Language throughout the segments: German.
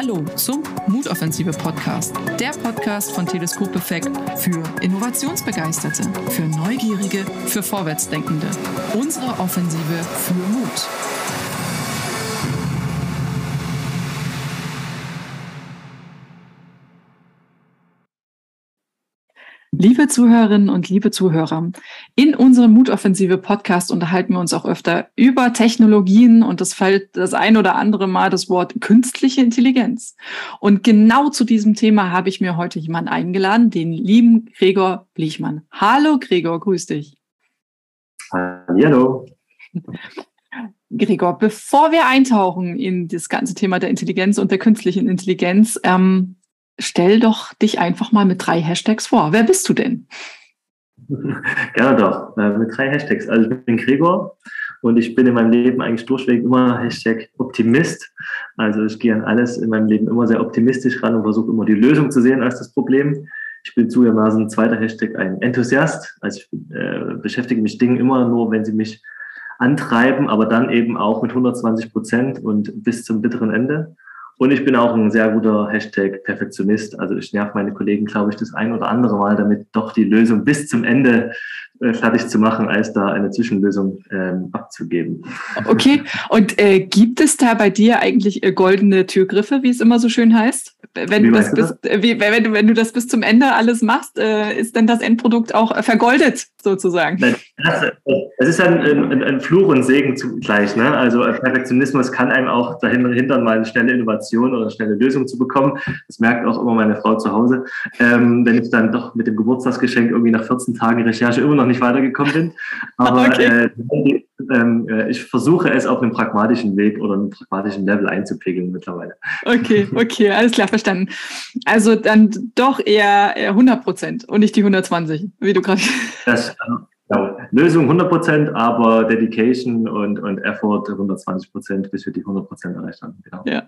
Hallo zum Mutoffensive Podcast, der Podcast von Teleskop Effekt für Innovationsbegeisterte, für Neugierige, für Vorwärtsdenkende. Unsere Offensive für Mut. Liebe Zuhörerinnen und liebe Zuhörer, in unserem Mutoffensive Podcast unterhalten wir uns auch öfter über Technologien und es fällt das ein oder andere Mal das Wort künstliche Intelligenz. Und genau zu diesem Thema habe ich mir heute jemanden eingeladen, den lieben Gregor Blichmann. Hallo Gregor, grüß dich. Hallo. Gregor, bevor wir eintauchen in das ganze Thema der Intelligenz und der künstlichen Intelligenz, ähm, stell doch dich einfach mal mit drei Hashtags vor. Wer bist du denn? Gerne doch, äh, mit drei Hashtags. Also ich bin Gregor und ich bin in meinem Leben eigentlich durchweg immer Hashtag Optimist. Also ich gehe an alles in meinem Leben immer sehr optimistisch ran und versuche immer die Lösung zu sehen als das Problem. Ich bin zugegebenermaßen zweiter Hashtag ein Enthusiast. Also ich äh, beschäftige mich Dingen immer nur, wenn sie mich antreiben, aber dann eben auch mit 120 Prozent und bis zum bitteren Ende. Und ich bin auch ein sehr guter Hashtag Perfektionist. Also ich nerv meine Kollegen, glaube ich, das ein oder andere Mal, damit doch die Lösung bis zum Ende fertig zu machen, als da eine Zwischenlösung ähm, abzugeben. Okay, und äh, gibt es da bei dir eigentlich äh, goldene Türgriffe, wie es immer so schön heißt? Wenn du, das bis, das? Wie, wenn, du, wenn du das bis zum Ende alles machst, äh, ist dann das Endprodukt auch äh, vergoldet sozusagen? Es ist ein, ein, ein, Fluch und Segen zugleich. Ne? Also Perfektionismus kann einem auch dahin hindern, mal eine schnelle Innovation oder eine schnelle Lösung zu bekommen. Das merkt auch immer meine Frau zu Hause. Ähm, wenn ich dann doch mit dem Geburtstagsgeschenk irgendwie nach 14 Tagen Recherche immer noch nicht weitergekommen bin. Aber okay. äh, ähm, äh, ich versuche es auf einem pragmatischen Weg oder einem pragmatischen Level einzupegeln mittlerweile. Okay, okay, alles klar, verstanden. Also dann doch eher 100 Prozent und nicht die 120, wie du gerade. Das, genau. Lösung 100 Prozent, aber Dedication und, und Effort 120 Prozent, bis wir die 100 Prozent erreicht haben. Genau. Ja.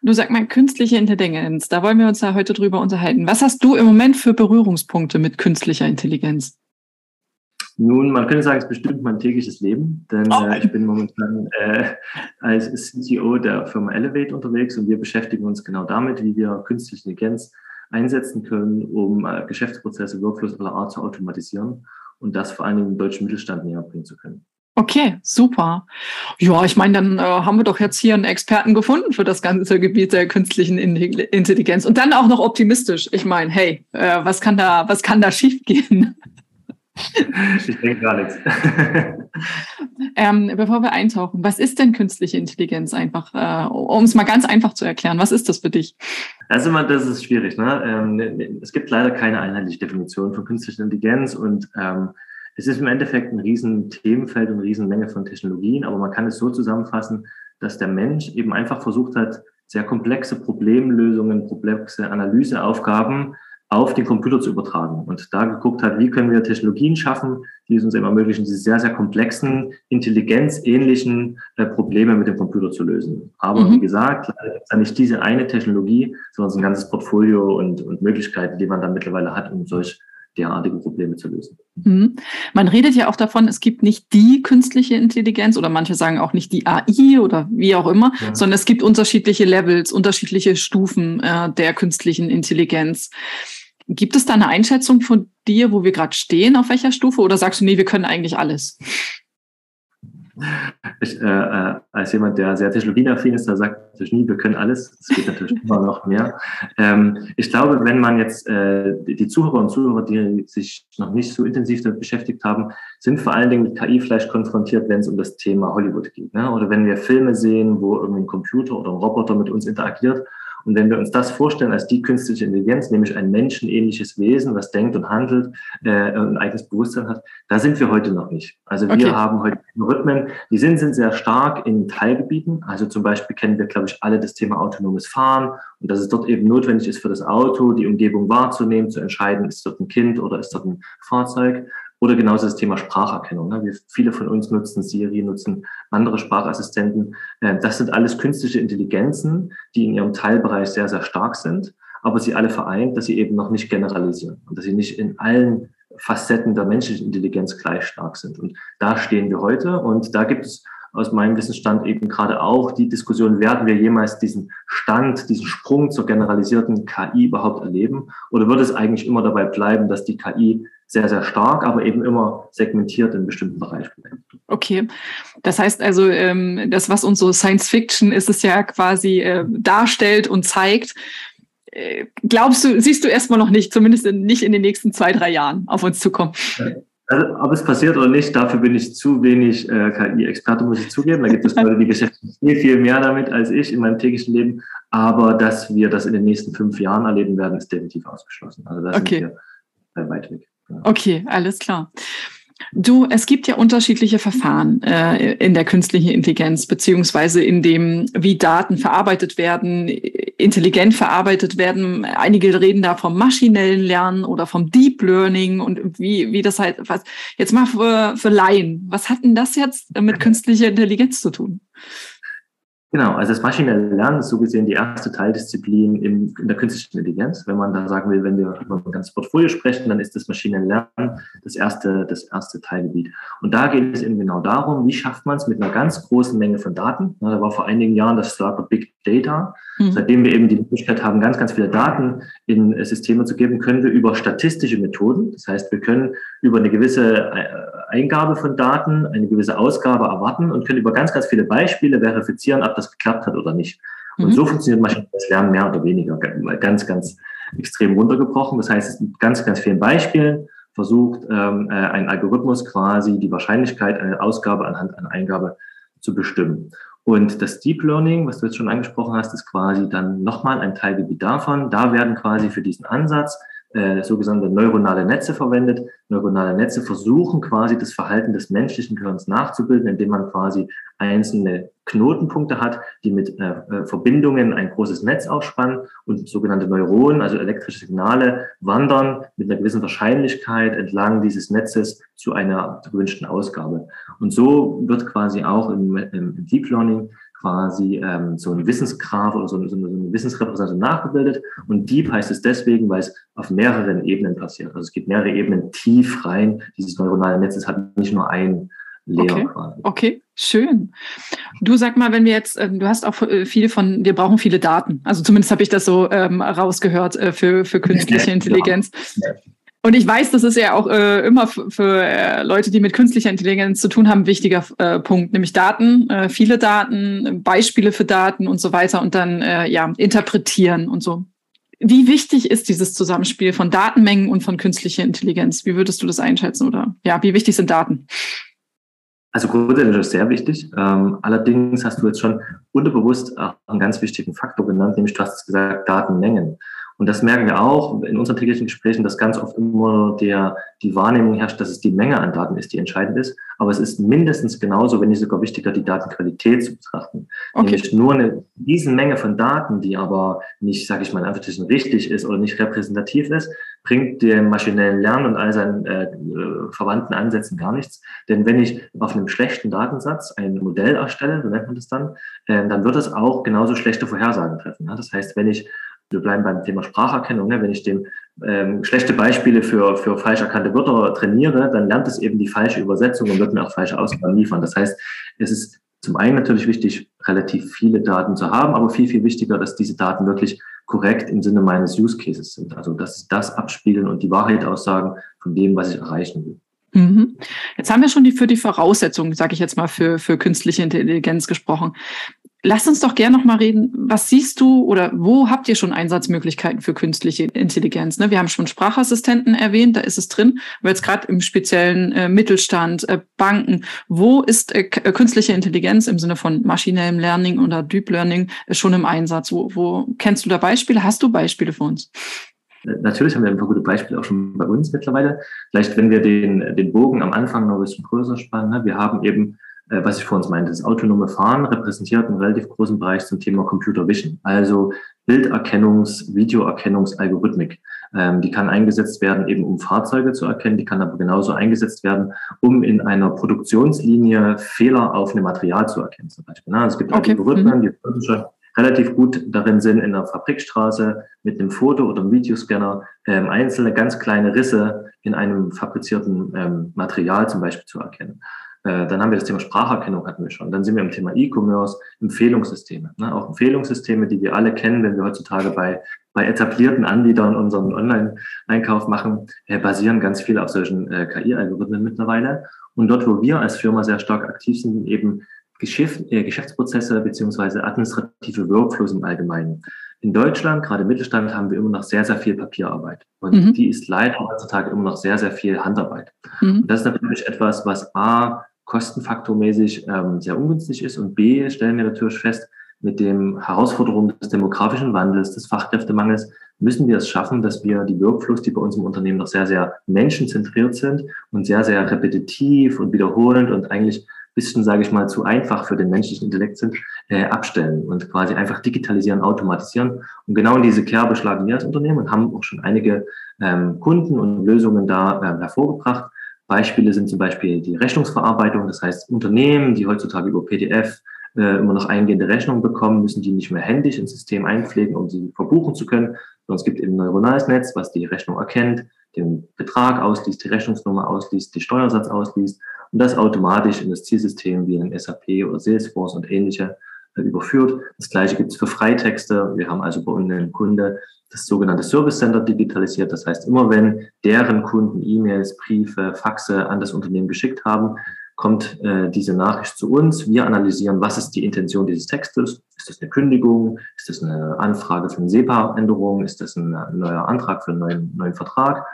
Du sag mal, künstliche Intelligenz, da wollen wir uns ja heute drüber unterhalten. Was hast du im Moment für Berührungspunkte mit künstlicher Intelligenz? Nun, man könnte sagen, es bestimmt mein tägliches Leben, denn oh. äh, ich bin momentan äh, als CTO der Firma Elevate unterwegs und wir beschäftigen uns genau damit, wie wir künstliche Intelligenz einsetzen können, um äh, Geschäftsprozesse, Workflows aller Art zu automatisieren und das vor allem dem deutschen Mittelstand näher bringen zu können. Okay, super. Ja, ich meine, dann äh, haben wir doch jetzt hier einen Experten gefunden für das ganze Gebiet der künstlichen Intelligenz und dann auch noch optimistisch. Ich meine, hey, äh, was kann da, was kann da schiefgehen? Ich denke gar nichts. ähm, bevor wir eintauchen, was ist denn künstliche Intelligenz einfach, äh, um es mal ganz einfach zu erklären, was ist das für dich? Also immer, das ist schwierig. Ne? Ähm, ne, ne, es gibt leider keine einheitliche Definition von künstlicher Intelligenz und ähm, es ist im Endeffekt ein riesen Themenfeld und eine riesen Menge von Technologien, aber man kann es so zusammenfassen, dass der Mensch eben einfach versucht hat, sehr komplexe Problemlösungen, komplexe Analyseaufgaben auf den Computer zu übertragen und da geguckt hat, wie können wir Technologien schaffen, die es uns eben ermöglichen, diese sehr, sehr komplexen, intelligenzähnlichen äh, Probleme mit dem Computer zu lösen. Aber mhm. wie gesagt, leider gibt es ja nicht diese eine Technologie, sondern ein ganzes Portfolio und, und Möglichkeiten, die man dann mittlerweile hat, um solch derartige Probleme zu lösen. Mhm. Man redet ja auch davon, es gibt nicht die künstliche Intelligenz oder manche sagen auch nicht die AI oder wie auch immer, ja. sondern es gibt unterschiedliche Levels, unterschiedliche Stufen äh, der künstlichen Intelligenz. Gibt es da eine Einschätzung von dir, wo wir gerade stehen, auf welcher Stufe? Oder sagst du, nee, wir können eigentlich alles? Ich, äh, äh als jemand, der sehr technologieaffin ist, da sagt natürlich nie, wir können alles. Es geht natürlich immer noch mehr. Ähm, ich glaube, wenn man jetzt äh, die Zuhörer und Zuhörer, die sich noch nicht so intensiv damit beschäftigt haben, sind vor allen Dingen mit KI vielleicht konfrontiert, wenn es um das Thema Hollywood geht. Ne? Oder wenn wir Filme sehen, wo irgendwie ein Computer oder ein Roboter mit uns interagiert und wenn wir uns das vorstellen als die künstliche Intelligenz, nämlich ein menschenähnliches Wesen, was denkt und handelt, äh, ein eigenes Bewusstsein hat, da sind wir heute noch nicht. Also wir okay. haben heute Rhythmen, die sind, sind sehr stark in Teilgebieten. Also zum Beispiel kennen wir, glaube ich, alle das Thema autonomes Fahren und dass es dort eben notwendig ist für das Auto, die Umgebung wahrzunehmen, zu entscheiden, ist dort ein Kind oder ist dort ein Fahrzeug. Oder genauso das Thema Spracherkennung. Ne? Wir, viele von uns nutzen Siri, nutzen andere Sprachassistenten. Äh, das sind alles künstliche Intelligenzen, die in ihrem Teilbereich sehr, sehr stark sind, aber sie alle vereint, dass sie eben noch nicht generalisieren und dass sie nicht in allen Facetten der menschlichen Intelligenz gleich stark sind. Und da stehen wir heute und da gibt es aus meinem Wissensstand eben gerade auch die Diskussion, werden wir jemals diesen Stand, diesen Sprung zur generalisierten KI überhaupt erleben? Oder wird es eigentlich immer dabei bleiben, dass die KI sehr, sehr stark, aber eben immer segmentiert in bestimmten Bereichen? Okay, das heißt also, ähm, das, was uns so Science Fiction ist, es ja quasi äh, darstellt und zeigt, äh, glaubst du, siehst du erstmal noch nicht, zumindest nicht in den nächsten zwei, drei Jahren auf uns zukommen? Also, ob es passiert oder nicht, dafür bin ich zu wenig äh, KI-Experte, muss ich zugeben. Da gibt es Leute, die beschäftigen viel, viel mehr damit als ich in meinem täglichen Leben. Aber dass wir das in den nächsten fünf Jahren erleben werden, ist definitiv ausgeschlossen. Also da okay. sind wir weit weg. Okay, alles klar. Du, es gibt ja unterschiedliche Verfahren äh, in der künstlichen Intelligenz, beziehungsweise in dem, wie Daten verarbeitet werden, intelligent verarbeitet werden. Einige reden da vom maschinellen Lernen oder vom Deep Learning und wie, wie das halt, was, jetzt mal für, für Laien. Was hat denn das jetzt mit künstlicher Intelligenz zu tun? Genau, also das maschinelle Lernen ist so gesehen die erste Teildisziplin in, in der künstlichen Intelligenz. Wenn man da sagen will, wenn wir über ein ganzes Portfolio sprechen, dann ist das maschinelle Lernen das erste, das erste Teilgebiet. Und da geht es eben genau darum, wie schafft man es mit einer ganz großen Menge von Daten. Da war vor einigen Jahren das Schlagwort Big Data. Mhm. Seitdem wir eben die Möglichkeit haben, ganz, ganz viele Daten in Systeme zu geben, können wir über statistische Methoden, das heißt, wir können über eine gewisse äh, Eingabe von Daten eine gewisse Ausgabe erwarten und können über ganz, ganz viele Beispiele verifizieren, ob das geklappt hat oder nicht. Und mhm. so funktioniert maschinelles Lernen mehr oder weniger, ganz, ganz extrem runtergebrochen. Das heißt, es mit ganz, ganz vielen Beispielen versucht ähm, äh, ein Algorithmus quasi die Wahrscheinlichkeit einer Ausgabe anhand einer Eingabe zu bestimmen. Und das Deep Learning, was du jetzt schon angesprochen hast, ist quasi dann nochmal ein Teilgebiet davon. Da werden quasi für diesen Ansatz äh, sogenannte neuronale Netze verwendet. Neuronale Netze versuchen quasi das Verhalten des menschlichen Gehirns nachzubilden, indem man quasi einzelne Knotenpunkte hat, die mit äh, äh, Verbindungen ein großes Netz aufspannen und sogenannte Neuronen, also elektrische Signale, wandern mit einer gewissen Wahrscheinlichkeit entlang dieses Netzes zu einer gewünschten Ausgabe. Und so wird quasi auch im, im Deep Learning quasi ähm, so ein Wissensgraph oder so, eine, so eine Wissensrepräsentation nachgebildet. Und Deep heißt es deswegen, weil es auf mehreren Ebenen passiert. Also es geht mehrere Ebenen tief rein. Dieses neuronale Netz hat nicht nur ein Layer okay. quasi. Okay, schön. Du sag mal, wenn wir jetzt, ähm, du hast auch äh, viel von, wir brauchen viele Daten. Also zumindest habe ich das so ähm, rausgehört äh, für, für künstliche Intelligenz. Ja. Und ich weiß, das ist ja auch äh, immer für äh, Leute, die mit künstlicher Intelligenz zu tun haben, ein wichtiger äh, Punkt, nämlich Daten, äh, viele Daten, Beispiele für Daten und so weiter und dann äh, ja interpretieren und so. Wie wichtig ist dieses Zusammenspiel von Datenmengen und von künstlicher Intelligenz? Wie würdest du das einschätzen oder ja, wie wichtig sind Daten? Also grundsätzlich ist sehr wichtig. Ähm, allerdings hast du jetzt schon unterbewusst auch einen ganz wichtigen Faktor genannt, nämlich du hast gesagt Datenmengen. Und das merken wir auch in unseren täglichen Gesprächen, dass ganz oft immer der, die Wahrnehmung herrscht, dass es die Menge an Daten ist, die entscheidend ist. Aber es ist mindestens genauso, wenn nicht sogar wichtiger, die Datenqualität zu betrachten. Okay. Nämlich nur eine riesen Menge von Daten, die aber nicht, sage ich mal, einfach richtig ist oder nicht repräsentativ ist, bringt dem maschinellen Lernen und all seinen äh, verwandten Ansätzen gar nichts. Denn wenn ich auf einem schlechten Datensatz ein Modell erstelle, so nennt man das dann, äh, dann wird es auch genauso schlechte Vorhersagen treffen. Ja? Das heißt, wenn ich wir bleiben beim Thema Spracherkennung. Ne? Wenn ich dem ähm, schlechte Beispiele für, für falsch erkannte Wörter trainiere, dann lernt es eben die falsche Übersetzung und wird mir auch falsche Ausgaben liefern. Das heißt, es ist zum einen natürlich wichtig, relativ viele Daten zu haben, aber viel, viel wichtiger, dass diese Daten wirklich korrekt im Sinne meines Use Cases sind. Also, dass sie das abspiegeln und die Wahrheit aussagen von dem, was ich erreichen will. Mhm. Jetzt haben wir schon die für die Voraussetzungen, sage ich jetzt mal, für, für künstliche Intelligenz gesprochen. Lass uns doch gerne noch mal reden. Was siehst du oder wo habt ihr schon Einsatzmöglichkeiten für künstliche Intelligenz? Ne? Wir haben schon Sprachassistenten erwähnt, da ist es drin. Aber jetzt gerade im speziellen äh, Mittelstand, äh, Banken, wo ist äh, künstliche Intelligenz im Sinne von maschinellem Learning oder Deep Learning schon im Einsatz? Wo, wo kennst du da Beispiele? Hast du Beispiele für uns? Natürlich haben wir ein paar gute Beispiele auch schon bei uns mittlerweile. Vielleicht, wenn wir den, den Bogen am Anfang noch ein bisschen größer spannen. Ne? Wir haben eben was ich vor uns meinte. Das autonome Fahren repräsentiert einen relativ großen Bereich zum Thema Computer Vision, also Bilderkennungs-, Videoerkennungsalgorithmik. Ähm, die kann eingesetzt werden, eben um Fahrzeuge zu erkennen, die kann aber genauso eingesetzt werden, um in einer Produktionslinie Fehler auf einem Material zu erkennen, zum Beispiel. Ne? Also es gibt okay. Algorithmen, mhm. die relativ gut darin sind, in der Fabrikstraße mit einem Foto oder einem Videoscanner ähm, einzelne ganz kleine Risse in einem fabrizierten ähm, Material zum Beispiel zu erkennen. Äh, dann haben wir das Thema Spracherkennung hatten wir schon. Dann sind wir im Thema E-Commerce, Empfehlungssysteme. Ne? Auch Empfehlungssysteme, die wir alle kennen, wenn wir heutzutage bei, bei etablierten Anbietern unseren Online-Einkauf machen, äh, basieren ganz viel auf solchen äh, KI-Algorithmen mittlerweile. Und dort, wo wir als Firma sehr stark aktiv sind, eben Geschäft, äh, Geschäftsprozesse beziehungsweise administrative Workflows im Allgemeinen. In Deutschland, gerade im Mittelstand, haben wir immer noch sehr, sehr viel Papierarbeit. Und mhm. die ist leider heutzutage immer noch sehr, sehr viel Handarbeit. Mhm. Und das ist natürlich etwas, was A, kostenfaktormäßig ähm, sehr ungünstig ist und B, stellen wir natürlich fest, mit dem Herausforderungen des demografischen Wandels, des Fachkräftemangels, müssen wir es schaffen, dass wir die Workflows, die bei uns im Unternehmen noch sehr, sehr menschenzentriert sind und sehr, sehr repetitiv und wiederholend und eigentlich bisschen, sage ich mal, zu einfach für den menschlichen Intellekt sind, äh, abstellen und quasi einfach digitalisieren, automatisieren. Und genau in diese Kerbe schlagen wir als Unternehmen und haben auch schon einige ähm, Kunden und Lösungen da äh, hervorgebracht. Beispiele sind zum Beispiel die Rechnungsverarbeitung, das heißt Unternehmen, die heutzutage über PDF äh, immer noch eingehende Rechnungen bekommen, müssen die nicht mehr händisch ins System einpflegen, um sie verbuchen zu können, sondern es gibt eben ein neuronales Netz, was die Rechnung erkennt, den Betrag ausliest, die Rechnungsnummer ausliest, die Steuersatz ausliest und das automatisch in das Zielsystem wie in SAP oder Salesforce und ähnliche äh, überführt. Das gleiche gibt es für Freitexte. Wir haben also bei uns einen Kunde das sogenannte Service Center digitalisiert. Das heißt, immer wenn deren Kunden E-Mails, Briefe, Faxe an das Unternehmen geschickt haben, kommt äh, diese Nachricht zu uns. Wir analysieren, was ist die Intention dieses Textes. Ist das eine Kündigung? Ist das eine Anfrage für eine SEPA-Änderung? Ist das ein, neuer Antrag für einen neuen, neuen Vertrag?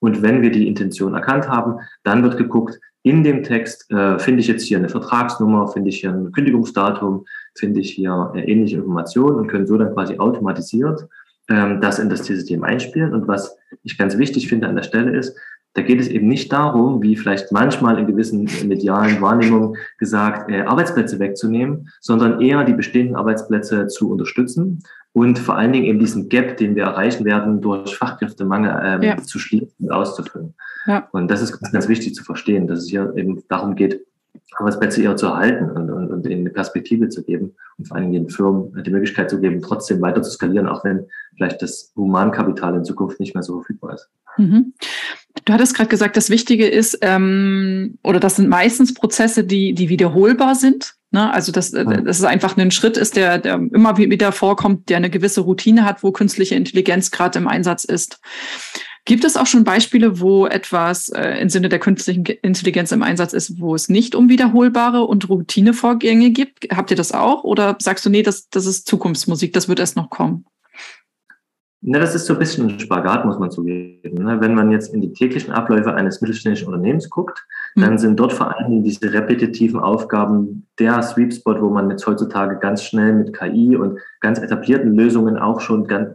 Und wenn wir die Intention erkannt haben, dann wird geguckt, in dem Text äh, finde ich jetzt hier eine Vertragsnummer, finde ich hier ein Kündigungsdatum, finde ich hier äh, ähnliche Informationen und können so dann quasi automatisiert ähm, das in das System einspielen. Und was ich ganz wichtig finde an der Stelle ist, da geht es eben nicht darum, wie vielleicht manchmal in gewissen medialen Wahrnehmungen gesagt, äh, Arbeitsplätze wegzunehmen, sondern eher die bestehenden Arbeitsplätze zu unterstützen und vor allen Dingen eben diesen Gap, den wir erreichen werden, durch Fachkräftemangel ähm, ja. zu schließen und auszufüllen. Ja. Und das ist ganz, ganz wichtig zu verstehen, dass es hier eben darum geht, Arbeitsplätze eher zu erhalten und, und, und ihnen eine Perspektive zu geben und vor allen Dingen den Firmen die Möglichkeit zu geben, trotzdem weiter zu skalieren, auch wenn vielleicht das Humankapital in Zukunft nicht mehr so verfügbar ist. Mhm. Du hattest gerade gesagt, das Wichtige ist, ähm, oder das sind meistens Prozesse, die, die wiederholbar sind. Ne? Also, dass, ja. dass es einfach ein Schritt ist, der, der immer wieder vorkommt, der eine gewisse Routine hat, wo künstliche Intelligenz gerade im Einsatz ist. Gibt es auch schon Beispiele, wo etwas äh, im Sinne der künstlichen Intelligenz im Einsatz ist, wo es nicht um wiederholbare und Routinevorgänge gibt? Habt ihr das auch? Oder sagst du, nee, das, das ist Zukunftsmusik, das wird erst noch kommen? Na, das ist so ein bisschen ein Spagat, muss man zugeben. Ne? Wenn man jetzt in die täglichen Abläufe eines mittelständischen Unternehmens guckt. Dann sind dort vor allem diese repetitiven Aufgaben der Sweep Spot, wo man jetzt heutzutage ganz schnell mit KI und ganz etablierten Lösungen auch schon ganz,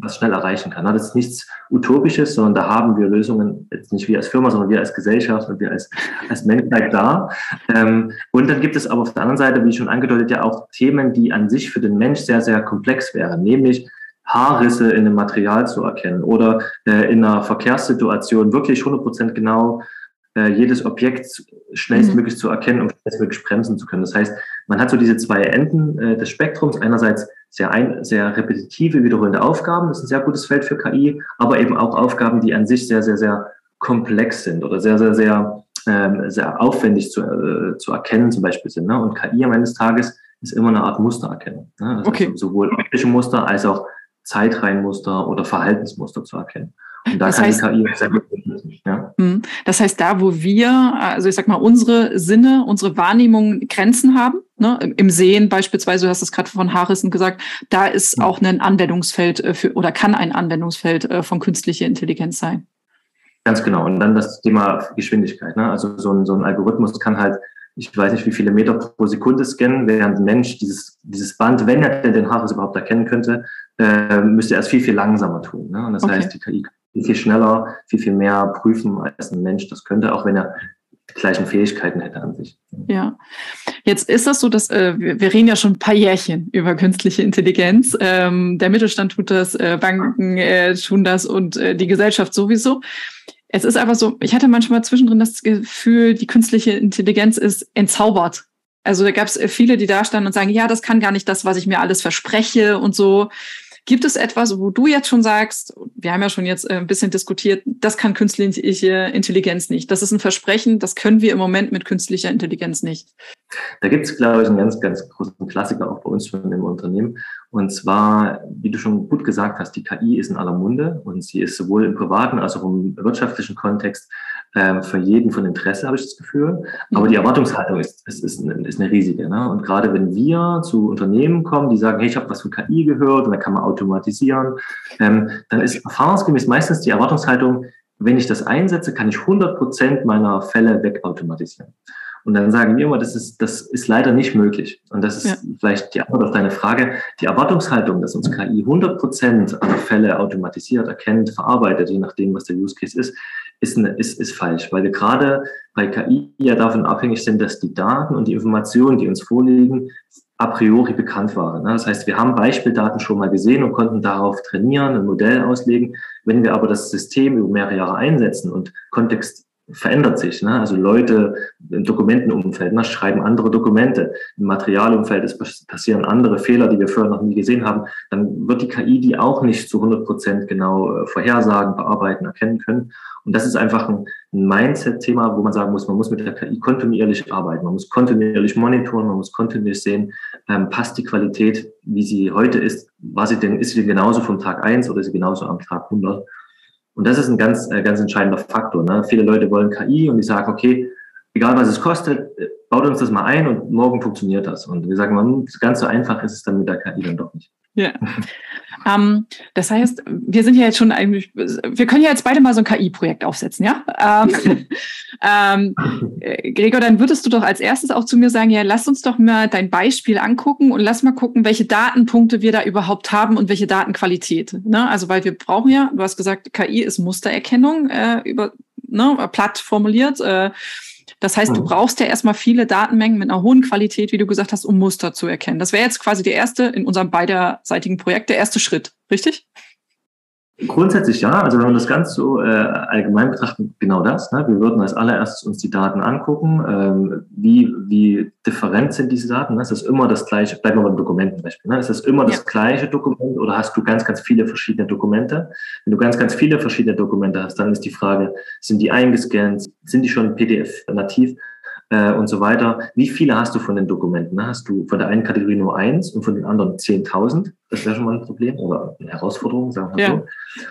was schnell erreichen kann. Ne? Das ist nichts Utopisches, sondern da haben wir Lösungen, jetzt nicht wir als Firma, sondern wir als Gesellschaft und wir als, als Menschheit da. Ähm, und dann gibt es aber auf der anderen Seite, wie schon angedeutet, ja auch Themen, die an sich für den Mensch sehr, sehr komplex wären, nämlich Haarrisse in dem Material zu erkennen oder äh, in einer Verkehrssituation wirklich 100% genau jedes Objekt schnellstmöglich mhm. zu erkennen, um schnellstmöglich bremsen zu können. Das heißt, man hat so diese zwei Enden äh, des Spektrums. Einerseits sehr, ein, sehr repetitive, wiederholende Aufgaben, das ist ein sehr gutes Feld für KI, aber eben auch Aufgaben, die an sich sehr, sehr, sehr komplex sind oder sehr, sehr, sehr, ähm, sehr aufwendig zu, äh, zu erkennen zum Beispiel sind. Ne? Und KI am Ende des Tages ist immer eine Art Mustererkennung. Ne? Also okay. sowohl optische Muster als auch Zeitreihenmuster oder Verhaltensmuster zu erkennen. Und da das kann heißt, die KI sehr gut ja. Hm. Das heißt, da, wo wir, also ich sag mal, unsere Sinne, unsere Wahrnehmung Grenzen haben, ne, im Sehen beispielsweise, du hast es gerade von Harrison gesagt, da ist ja. auch ein Anwendungsfeld äh, für oder kann ein Anwendungsfeld äh, von künstlicher Intelligenz sein. Ganz genau. Und dann das Thema Geschwindigkeit. Ne? Also so ein, so ein Algorithmus kann halt ich weiß nicht, wie viele Meter pro Sekunde scannen, während ein Mensch dieses, dieses Band, wenn er den Haares überhaupt erkennen könnte, äh, müsste er es viel, viel langsamer tun. Ne? Und das okay. heißt, die KI kann viel, viel schneller, viel, viel mehr prüfen, als ein Mensch das könnte, auch wenn er die gleichen Fähigkeiten hätte an sich. Ja, jetzt ist das so, dass äh, wir, reden ja schon ein paar Jährchen über künstliche Intelligenz. Ähm, der Mittelstand tut das, äh, Banken äh, tun das und äh, die Gesellschaft sowieso. Es ist aber so, ich hatte manchmal zwischendrin das Gefühl, die künstliche Intelligenz ist entzaubert. Also da gab es viele, die da standen und sagen, ja, das kann gar nicht das, was ich mir alles verspreche und so. Gibt es etwas, wo du jetzt schon sagst, wir haben ja schon jetzt äh, ein bisschen diskutiert, das kann künstliche Intelligenz nicht. Das ist ein Versprechen, das können wir im Moment mit künstlicher Intelligenz nicht. Da gibt es, glaube ich, einen ganz, ganz großen Klassiker auch bei uns schon im Unternehmen. Und zwar, wie du schon gut gesagt hast, die KI ist in aller Munde und sie ist sowohl im privaten als auch im wirtschaftlichen Kontext für jeden von Interesse, habe ich das Gefühl. Aber die mhm. Erwartungshaltung ist, ist, ist, eine, ist eine riesige. Ne? Und gerade wenn wir zu Unternehmen kommen, die sagen, hey, ich habe was von KI gehört und da kann man automatisieren, ähm, dann ist erfahrungsgemäß meistens die Erwartungshaltung, wenn ich das einsetze, kann ich 100 Prozent meiner Fälle wegautomatisieren. Und dann sagen wir immer, das ist, das ist leider nicht möglich. Und das ist ja. vielleicht die Antwort auf deine Frage. Die Erwartungshaltung, dass uns KI 100 Prozent aller Fälle automatisiert erkennt, verarbeitet, je nachdem, was der Use Case ist, ist, eine, ist, ist falsch, weil wir gerade bei KI ja davon abhängig sind, dass die Daten und die Informationen, die uns vorliegen, a priori bekannt waren. Das heißt, wir haben Beispieldaten schon mal gesehen und konnten darauf trainieren, ein Modell auslegen. Wenn wir aber das System über mehrere Jahre einsetzen und Kontext verändert sich. Ne? Also Leute im Dokumentenumfeld ne, schreiben andere Dokumente. Im Materialumfeld es passieren andere Fehler, die wir vorher noch nie gesehen haben. Dann wird die KI die auch nicht zu 100 Prozent genau äh, vorhersagen, bearbeiten, erkennen können. Und das ist einfach ein, Mindset-Thema, wo man sagen muss, man muss mit der KI kontinuierlich arbeiten. Man muss kontinuierlich monitoren, man muss kontinuierlich sehen, ähm, passt die Qualität, wie sie heute ist, war sie denn, ist sie denn genauso vom Tag eins oder ist sie genauso am Tag 100? Und das ist ein ganz, äh, ganz entscheidender Faktor. Ne? Viele Leute wollen KI und die sagen, okay, egal was es kostet, äh, baut uns das mal ein und morgen funktioniert das. Und wir sagen, man, ganz so einfach ist es dann mit der KI dann doch nicht. Ja. ähm, das heißt, wir sind ja jetzt schon eigentlich, wir können ja jetzt beide mal so ein KI-Projekt aufsetzen, ja? Ähm, ähm, Gregor, dann würdest du doch als erstes auch zu mir sagen, ja, lass uns doch mal dein Beispiel angucken und lass mal gucken, welche Datenpunkte wir da überhaupt haben und welche Datenqualität. Ne? Also, weil wir brauchen ja, du hast gesagt, KI ist Mustererkennung äh, über ne, platt formuliert. Äh, das heißt, du mhm. brauchst ja erstmal viele Datenmengen mit einer hohen Qualität, wie du gesagt hast, um Muster zu erkennen. Das wäre jetzt quasi der erste in unserem beiderseitigen Projekt, der erste Schritt, richtig? Grundsätzlich ja, also wenn wir das ganz so äh, allgemein betrachten, genau das. Ne? Wir würden als allererstes uns die Daten angucken, ähm, wie, wie different sind diese Daten. Ne? Ist das immer das gleiche, bleiben wir beim Dokumentenbeispiel, ne? ist das immer ja. das gleiche Dokument oder hast du ganz, ganz viele verschiedene Dokumente? Wenn du ganz, ganz viele verschiedene Dokumente hast, dann ist die Frage, sind die eingescannt, sind die schon PDF nativ? äh, und so weiter. Wie viele hast du von den Dokumenten? Hast du von der einen Kategorie nur eins und von den anderen 10.000? Das wäre schon mal ein Problem oder eine Herausforderung, sagen wir ja. so.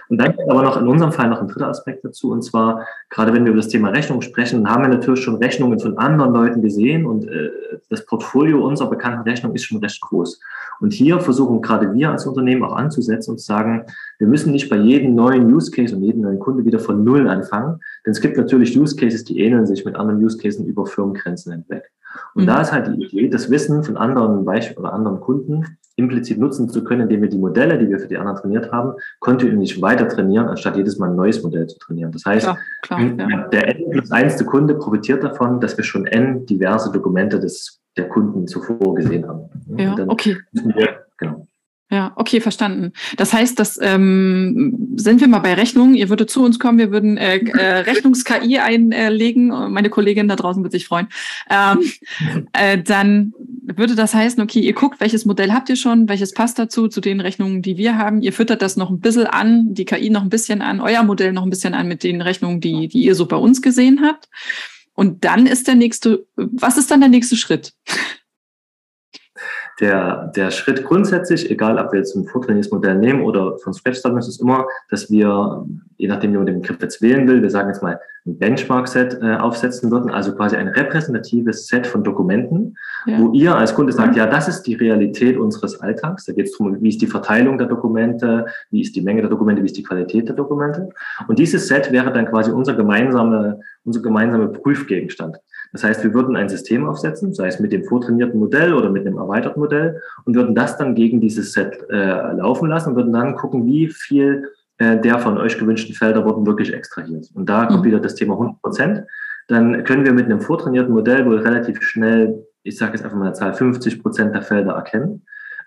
Und dann kommt aber noch in unserem Fall noch ein dritter Aspekt dazu. Und zwar, gerade wenn wir über das Thema Rechnung sprechen, haben wir natürlich schon Rechnungen von anderen Leuten gesehen und äh, das Portfolio unserer bekannten Rechnung ist schon recht groß. Und hier versuchen gerade wir als Unternehmen auch anzusetzen und zu sagen, wir müssen nicht bei jedem neuen Use Case und jedem neuen Kunde wieder von Null anfangen, denn es gibt natürlich Use Cases, die ähneln sich mit anderen Use Cases über Firmengrenzen hinweg. Und mhm. da ist halt die Idee, das Wissen von anderen Beispielen oder anderen Kunden implizit nutzen zu können, indem wir die Modelle, die wir für die anderen trainiert haben, kontinuierlich weiter trainieren, anstatt jedes Mal ein neues Modell zu trainieren. Das heißt, klar, klar, ja. der N plus einste Kunde profitiert davon, dass wir schon N diverse Dokumente des, der Kunden zuvor gesehen haben. Ja, okay. Wir, genau. Ja, okay, verstanden. Das heißt, das ähm, sind wir mal bei Rechnungen. Ihr würdet zu uns kommen, wir würden äh, äh, Rechnungs-KI einlegen. Meine Kollegin da draußen wird sich freuen. Ähm, äh, dann würde das heißen, okay, ihr guckt, welches Modell habt ihr schon, welches passt dazu, zu den Rechnungen, die wir haben. Ihr füttert das noch ein bisschen an, die KI noch ein bisschen an, euer Modell noch ein bisschen an mit den Rechnungen, die, die ihr so bei uns gesehen habt. Und dann ist der nächste, was ist dann der nächste Schritt? Der, der Schritt grundsätzlich, egal ob wir jetzt ein vortrainiertes Modell nehmen oder von Scratch starten, ist immer, dass wir, je nachdem, wie man den Begriff jetzt wählen will, wir sagen jetzt mal ein Benchmark-Set äh, aufsetzen würden, also quasi ein repräsentatives Set von Dokumenten, ja. wo ihr als Kunde sagt, ja, das ist die Realität unseres Alltags. Da geht es darum, wie ist die Verteilung der Dokumente, wie ist die Menge der Dokumente, wie ist die Qualität der Dokumente. Und dieses Set wäre dann quasi unser gemeinsame, unser gemeinsame Prüfgegenstand. Das heißt, wir würden ein System aufsetzen, sei es mit dem vortrainierten Modell oder mit einem erweiterten Modell, und würden das dann gegen dieses Set äh, laufen lassen und würden dann gucken, wie viel äh, der von euch gewünschten Felder wurden wirklich extrahiert. Und da kommt mhm. wieder das Thema 100 Prozent. Dann können wir mit einem vortrainierten Modell wohl relativ schnell, ich sage jetzt einfach mal eine Zahl, 50 Prozent der Felder erkennen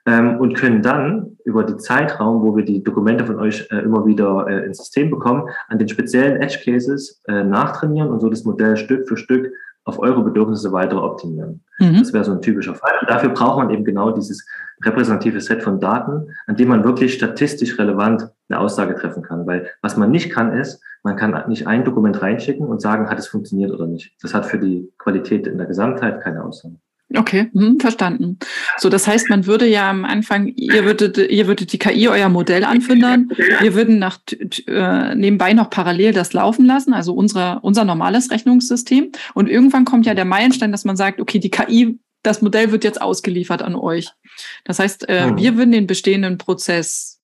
ähm, und können dann über die Zeitraum, wo wir die Dokumente von euch äh, immer wieder äh, ins System bekommen, an den speziellen Edge Cases äh, nachtrainieren und so das Modell Stück für Stück auf eure Bedürfnisse weiter optimieren. Mhm. Das wäre so ein typischer Fall. Und dafür braucht man eben genau dieses repräsentative Set von Daten, an dem man wirklich statistisch relevant eine Aussage treffen kann. Weil was man nicht kann, ist, man kann nicht ein Dokument reinschicken und sagen, hat es funktioniert oder nicht. Das hat für die Qualität in der Gesamtheit keine Aussage. Okay, hm, verstanden. So, das heißt, man würde ja am Anfang, ihr würdet, ihr würdet die KI euer Modell anfüttern, wir würden nach, äh, nebenbei noch parallel das laufen lassen, also unsere, unser normales Rechnungssystem. Und irgendwann kommt ja der Meilenstein, dass man sagt, okay, die KI, das Modell wird jetzt ausgeliefert an euch. Das heißt, äh, hm. wir würden den bestehenden Prozess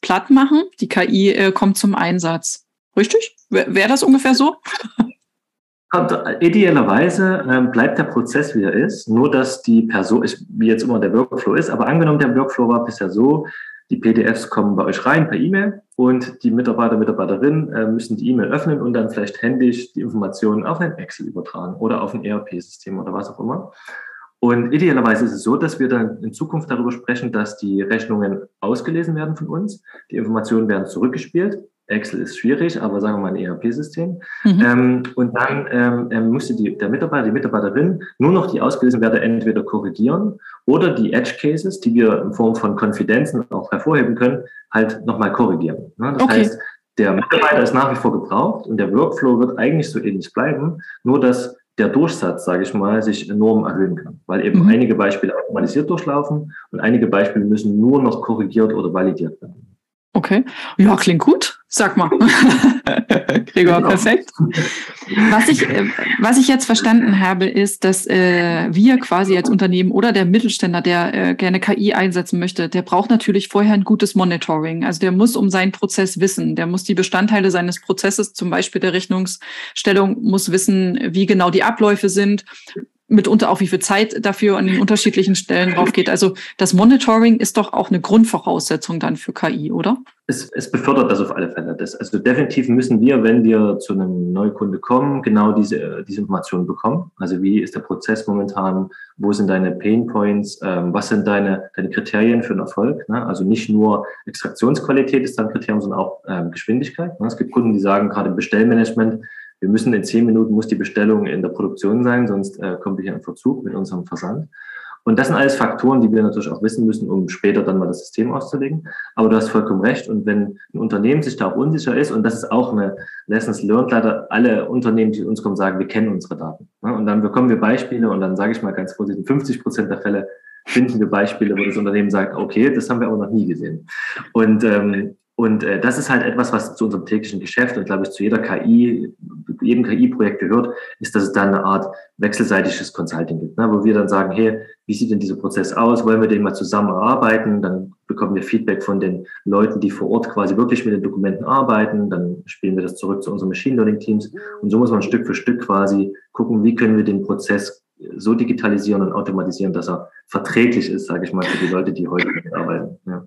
platt machen, die KI äh, kommt zum Einsatz. Richtig? Wäre das ungefähr so? Idealerweise ähm, bleibt der Prozess, wie er ist, nur dass die Person, ist, wie jetzt immer der Workflow ist, aber angenommen, der Workflow war bisher so, die PDFs kommen bei euch rein per E-Mail und die Mitarbeiter, Mitarbeiterinnen äh, müssen die E-Mail öffnen und dann vielleicht händisch die Informationen auf ein Excel übertragen oder auf ein ERP-System oder was auch immer. Und idealerweise ist es so, dass wir dann in Zukunft darüber sprechen, dass die Rechnungen ausgelesen werden von uns, die Informationen werden zurückgespielt Excel ist schwierig, aber sagen wir mal ein ERP-System. Mhm. Ähm, und dann ähm, ähm, musste die, der Mitarbeiter, die Mitarbeiterin nur noch die ausgelesenen Werte entweder korrigieren oder die Edge Cases, die wir in Form von Konfidenzen auch hervorheben können, halt nochmal korrigieren. Ne? Das okay. heißt, der Mitarbeiter ist nach wie vor gebraucht und der Workflow wird eigentlich so ähnlich bleiben, nur dass der Durchsatz, sage ich mal, sich enorm erhöhen kann, weil eben mhm. einige Beispiele automatisiert durchlaufen und einige Beispiele müssen nur noch korrigiert oder validiert werden. Okay, ja, klingt gut. Sag mal. Gregor, genau. perfekt. Was ich, äh, was ich jetzt verstanden habe, ist, dass äh, wir quasi als Unternehmen oder der Mittelständler, der äh, gerne KI einsetzen möchte, der braucht natürlich vorher ein gutes Monitoring. Also der muss um seinen Prozess wissen. Der muss die Bestandteile seines Prozesses, zum Beispiel der Rechnungsstellung, muss wissen, wie genau die Abläufe sind mitunter auch wie viel Zeit dafür an den unterschiedlichen Stellen drauf geht. Also das Monitoring ist doch auch eine Grundvoraussetzung dann für KI, oder? Es, es befördert das auf alle Fälle. Das, also definitiv müssen wir, wenn wir zu einem Neukunde kommen, genau diese, diese Informationen bekommen. Also wie ist der Prozess momentan? Wo sind deine Pain Points? Ähm, was sind deine, deine Kriterien für den Erfolg? Ne? Also nicht nur Extraktionsqualität ist dann Kriterium, sondern auch ähm, Geschwindigkeit. Ne? Es gibt Kunden, die sagen, gerade im Bestellmanagement, wir müssen in zehn Minuten muss die Bestellung in der Produktion sein, sonst äh, kommen wir hier in Verzug mit unserem Versand. Und das sind alles Faktoren, die wir natürlich auch wissen müssen, um später dann mal das System auszulegen. Aber du hast vollkommen recht. Und wenn ein Unternehmen sich da auch unsicher ist, und das ist auch eine Lessons learned, leider alle Unternehmen, die zu uns kommen, sagen, wir kennen unsere Daten. Und dann bekommen wir Beispiele und dann sage ich mal ganz vorsichtig, 50 Prozent der Fälle finden wir Beispiele, wo das Unternehmen sagt, okay, das haben wir aber noch nie gesehen. Und ähm, und äh, das ist halt etwas, was zu unserem täglichen Geschäft und glaube ich zu jeder KI, jedem KI-Projekt gehört, ist, dass es da eine Art wechselseitiges Consulting gibt, ne? wo wir dann sagen, hey, wie sieht denn dieser Prozess aus? Wollen wir den mal zusammen erarbeiten? Dann bekommen wir Feedback von den Leuten, die vor Ort quasi wirklich mit den Dokumenten arbeiten. Dann spielen wir das zurück zu unseren Machine Learning Teams. Und so muss man Stück für Stück quasi gucken, wie können wir den Prozess so digitalisieren und automatisieren, dass er verträglich ist, sage ich mal, für die Leute, die heute arbeiten. Ja.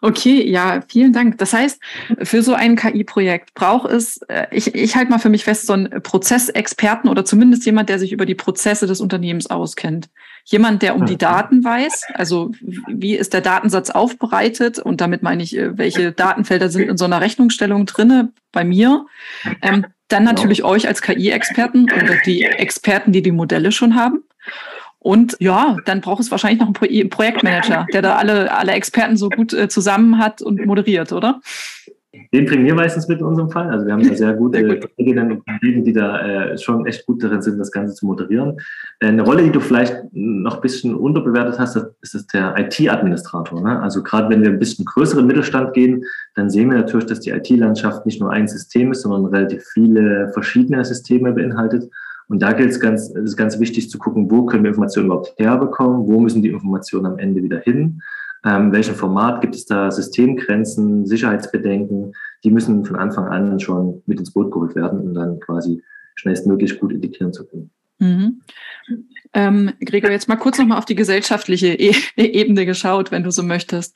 Okay, ja, vielen Dank. Das heißt, für so ein KI-Projekt braucht es, äh, ich, ich halte mal für mich fest, so einen Prozessexperten oder zumindest jemand, der sich über die Prozesse des Unternehmens auskennt. Jemand, der um die Daten weiß, also wie ist der Datensatz aufbereitet und damit meine ich, äh, welche Datenfelder sind in so einer Rechnungsstellung drinne bei mir. Ähm, dann genau. natürlich genau. euch als KI-Experten oder die Experten, die die Modelle schon haben. Und ja, dann braucht es wahrscheinlich noch einen Pro Projektmanager, der da alle, alle Experten so gut äh, zusammen hat und moderiert, oder? Den bringen wir meistens mit in unserem Fall. Also wir haben da sehr gute sehr gut. Kolleginnen und Kollegen, die da äh, schon echt gut darin sind, das Ganze zu moderieren. Äh, eine Rolle, die du vielleicht noch ein bisschen unterbewertet hast, ist das der IT-Administrator. Ne? Also gerade wenn wir ein bisschen größeren Mittelstand gehen, dann sehen wir natürlich, dass die IT-Landschaft nicht nur ein System ist, sondern relativ viele verschiedene Systeme beinhaltet. Und da gilt es ganz, ist ganz wichtig zu gucken, wo können wir Informationen überhaupt herbekommen, wo müssen die Informationen am Ende wieder hin ähm, welchem Format gibt es da Systemgrenzen, Sicherheitsbedenken? Die müssen von Anfang an schon mit ins Boot geholt werden, um dann quasi schnellstmöglich gut integrieren zu können. Mhm. Ähm, Gregor, jetzt mal kurz nochmal auf die gesellschaftliche e Ebene geschaut, wenn du so möchtest.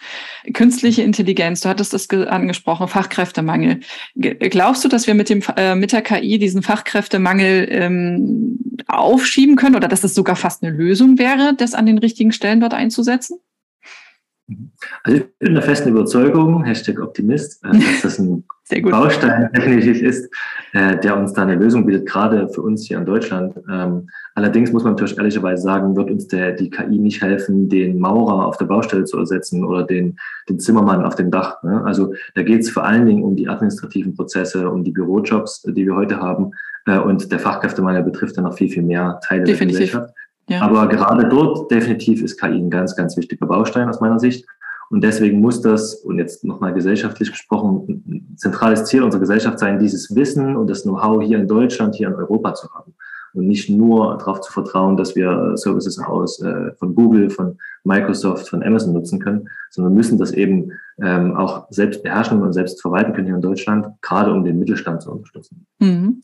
Künstliche Intelligenz, du hattest das angesprochen, Fachkräftemangel. G glaubst du, dass wir mit, dem, äh, mit der KI diesen Fachkräftemangel ähm, aufschieben können oder dass es sogar fast eine Lösung wäre, das an den richtigen Stellen dort einzusetzen? Also ich bin der festen Überzeugung, Hashtag Optimist, äh, dass das ein Baustein definitiv ist, äh, der uns da eine Lösung bietet, gerade für uns hier in Deutschland. Ähm, allerdings muss man natürlich ehrlicherweise sagen, wird uns der, die KI nicht helfen, den Maurer auf der Baustelle zu ersetzen oder den, den Zimmermann auf dem Dach. Ne? Also da geht es vor allen Dingen um die administrativen Prozesse, um die Bürojobs, die wir heute haben. Äh, und der Fachkräftemangel betrifft dann noch viel, viel mehr Teile definitiv. der Gesellschaft. Ja. Aber gerade dort definitiv ist KI ein ganz, ganz wichtiger Baustein aus meiner Sicht. Und deswegen muss das, und jetzt nochmal gesellschaftlich gesprochen, ein zentrales Ziel unserer Gesellschaft sein, dieses Wissen und das Know-how hier in Deutschland, hier in Europa zu haben. Und nicht nur darauf zu vertrauen, dass wir Services aus äh, von Google, von Microsoft, von Amazon nutzen können, sondern müssen das eben ähm, auch selbst beherrschen und selbst verwalten können hier in Deutschland, gerade um den Mittelstand zu unterstützen. Mhm.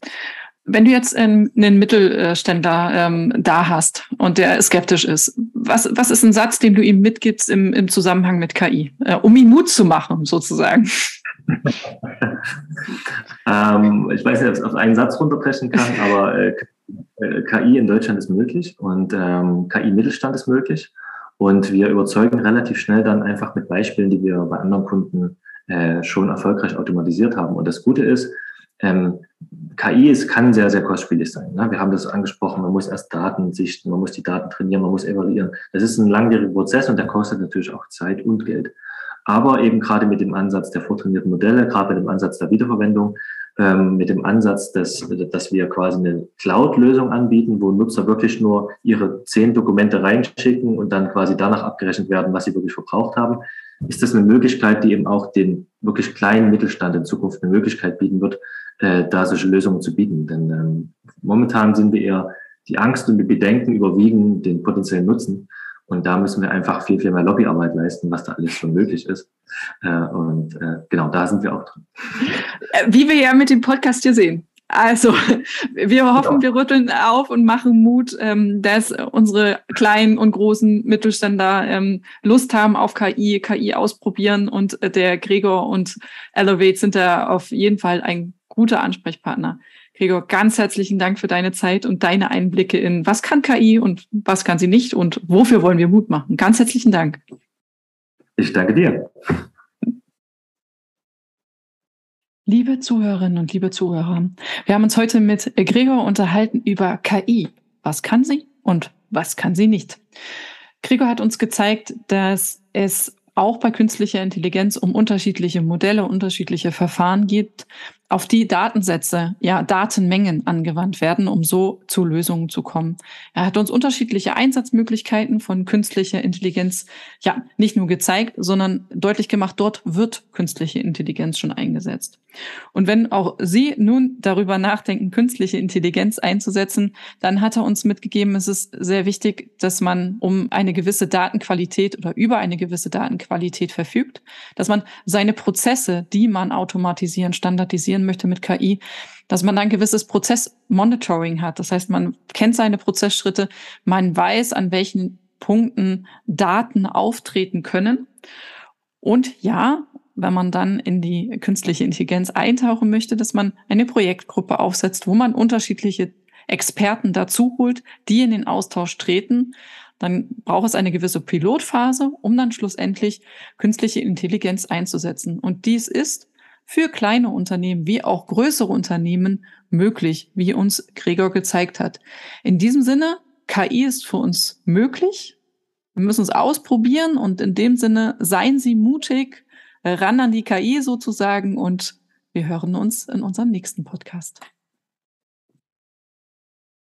Wenn du jetzt einen Mittelständler ähm, da hast und der skeptisch ist, was, was ist ein Satz, den du ihm mitgibst im, im Zusammenhang mit KI, äh, um ihn Mut zu machen, sozusagen? ähm, ich weiß nicht, ob ich es auf einen Satz runterbrechen kann, aber äh KI in Deutschland ist möglich und ähm, KI-Mittelstand ist möglich. Und wir überzeugen relativ schnell dann einfach mit Beispielen, die wir bei anderen Kunden äh, schon erfolgreich automatisiert haben. Und das Gute ist, ähm, KI ist, kann sehr, sehr kostspielig sein. Ne? Wir haben das angesprochen, man muss erst Daten sichten, man muss die Daten trainieren, man muss evaluieren. Das ist ein langwieriger Prozess und der kostet natürlich auch Zeit und Geld. Aber eben gerade mit dem Ansatz der vortrainierten Modelle, gerade mit dem Ansatz der Wiederverwendung, ähm, mit dem Ansatz, dass, dass wir quasi eine Cloud-Lösung anbieten, wo Nutzer wirklich nur ihre zehn Dokumente reinschicken und dann quasi danach abgerechnet werden, was sie wirklich verbraucht haben, ist das eine Möglichkeit, die eben auch den wirklich kleinen Mittelstand in Zukunft eine Möglichkeit bieten wird, äh, da solche Lösungen zu bieten. Denn ähm, momentan sind wir eher, die Angst und die Bedenken überwiegen den potenziellen Nutzen. Und da müssen wir einfach viel, viel mehr Lobbyarbeit leisten, was da alles schon möglich ist. Äh, und äh, genau, da sind wir auch drin. Äh, wie wir ja mit dem Podcast hier sehen. Also, wir hoffen, wir rütteln auf und machen Mut, ähm, dass unsere kleinen und großen Mittelständler ähm, Lust haben auf KI, KI ausprobieren und der Gregor und Elevate sind da auf jeden Fall ein guter Ansprechpartner. Gregor, ganz herzlichen Dank für deine Zeit und deine Einblicke in, was kann KI und was kann sie nicht und wofür wollen wir Mut machen. Ganz herzlichen Dank. Ich danke dir. Liebe Zuhörerinnen und liebe Zuhörer, wir haben uns heute mit Gregor unterhalten über KI. Was kann sie und was kann sie nicht? Gregor hat uns gezeigt, dass es auch bei künstlicher Intelligenz um unterschiedliche Modelle, unterschiedliche Verfahren geht, auf die Datensätze, ja, Datenmengen angewandt werden, um so zu Lösungen zu kommen. Er hat uns unterschiedliche Einsatzmöglichkeiten von künstlicher Intelligenz, ja, nicht nur gezeigt, sondern deutlich gemacht, dort wird künstliche Intelligenz schon eingesetzt. Und wenn auch Sie nun darüber nachdenken, künstliche Intelligenz einzusetzen, dann hat er uns mitgegeben, es ist sehr wichtig, dass man um eine gewisse Datenqualität oder über eine gewisse Datenqualität verfügt, dass man seine Prozesse, die man automatisieren, standardisieren, realisieren möchte mit KI, dass man dann gewisses Prozessmonitoring hat. Das heißt, man kennt seine Prozessschritte, man weiß, an welchen Punkten Daten auftreten können. Und ja, wenn man dann in die künstliche Intelligenz eintauchen möchte, dass man eine Projektgruppe aufsetzt, wo man unterschiedliche Experten dazu holt, die in den Austausch treten. Dann braucht es eine gewisse Pilotphase, um dann schlussendlich künstliche Intelligenz einzusetzen. Und dies ist für kleine Unternehmen wie auch größere Unternehmen möglich, wie uns Gregor gezeigt hat. In diesem Sinne, KI ist für uns möglich. Wir müssen es ausprobieren und in dem Sinne seien Sie mutig, ran an die KI sozusagen und wir hören uns in unserem nächsten Podcast.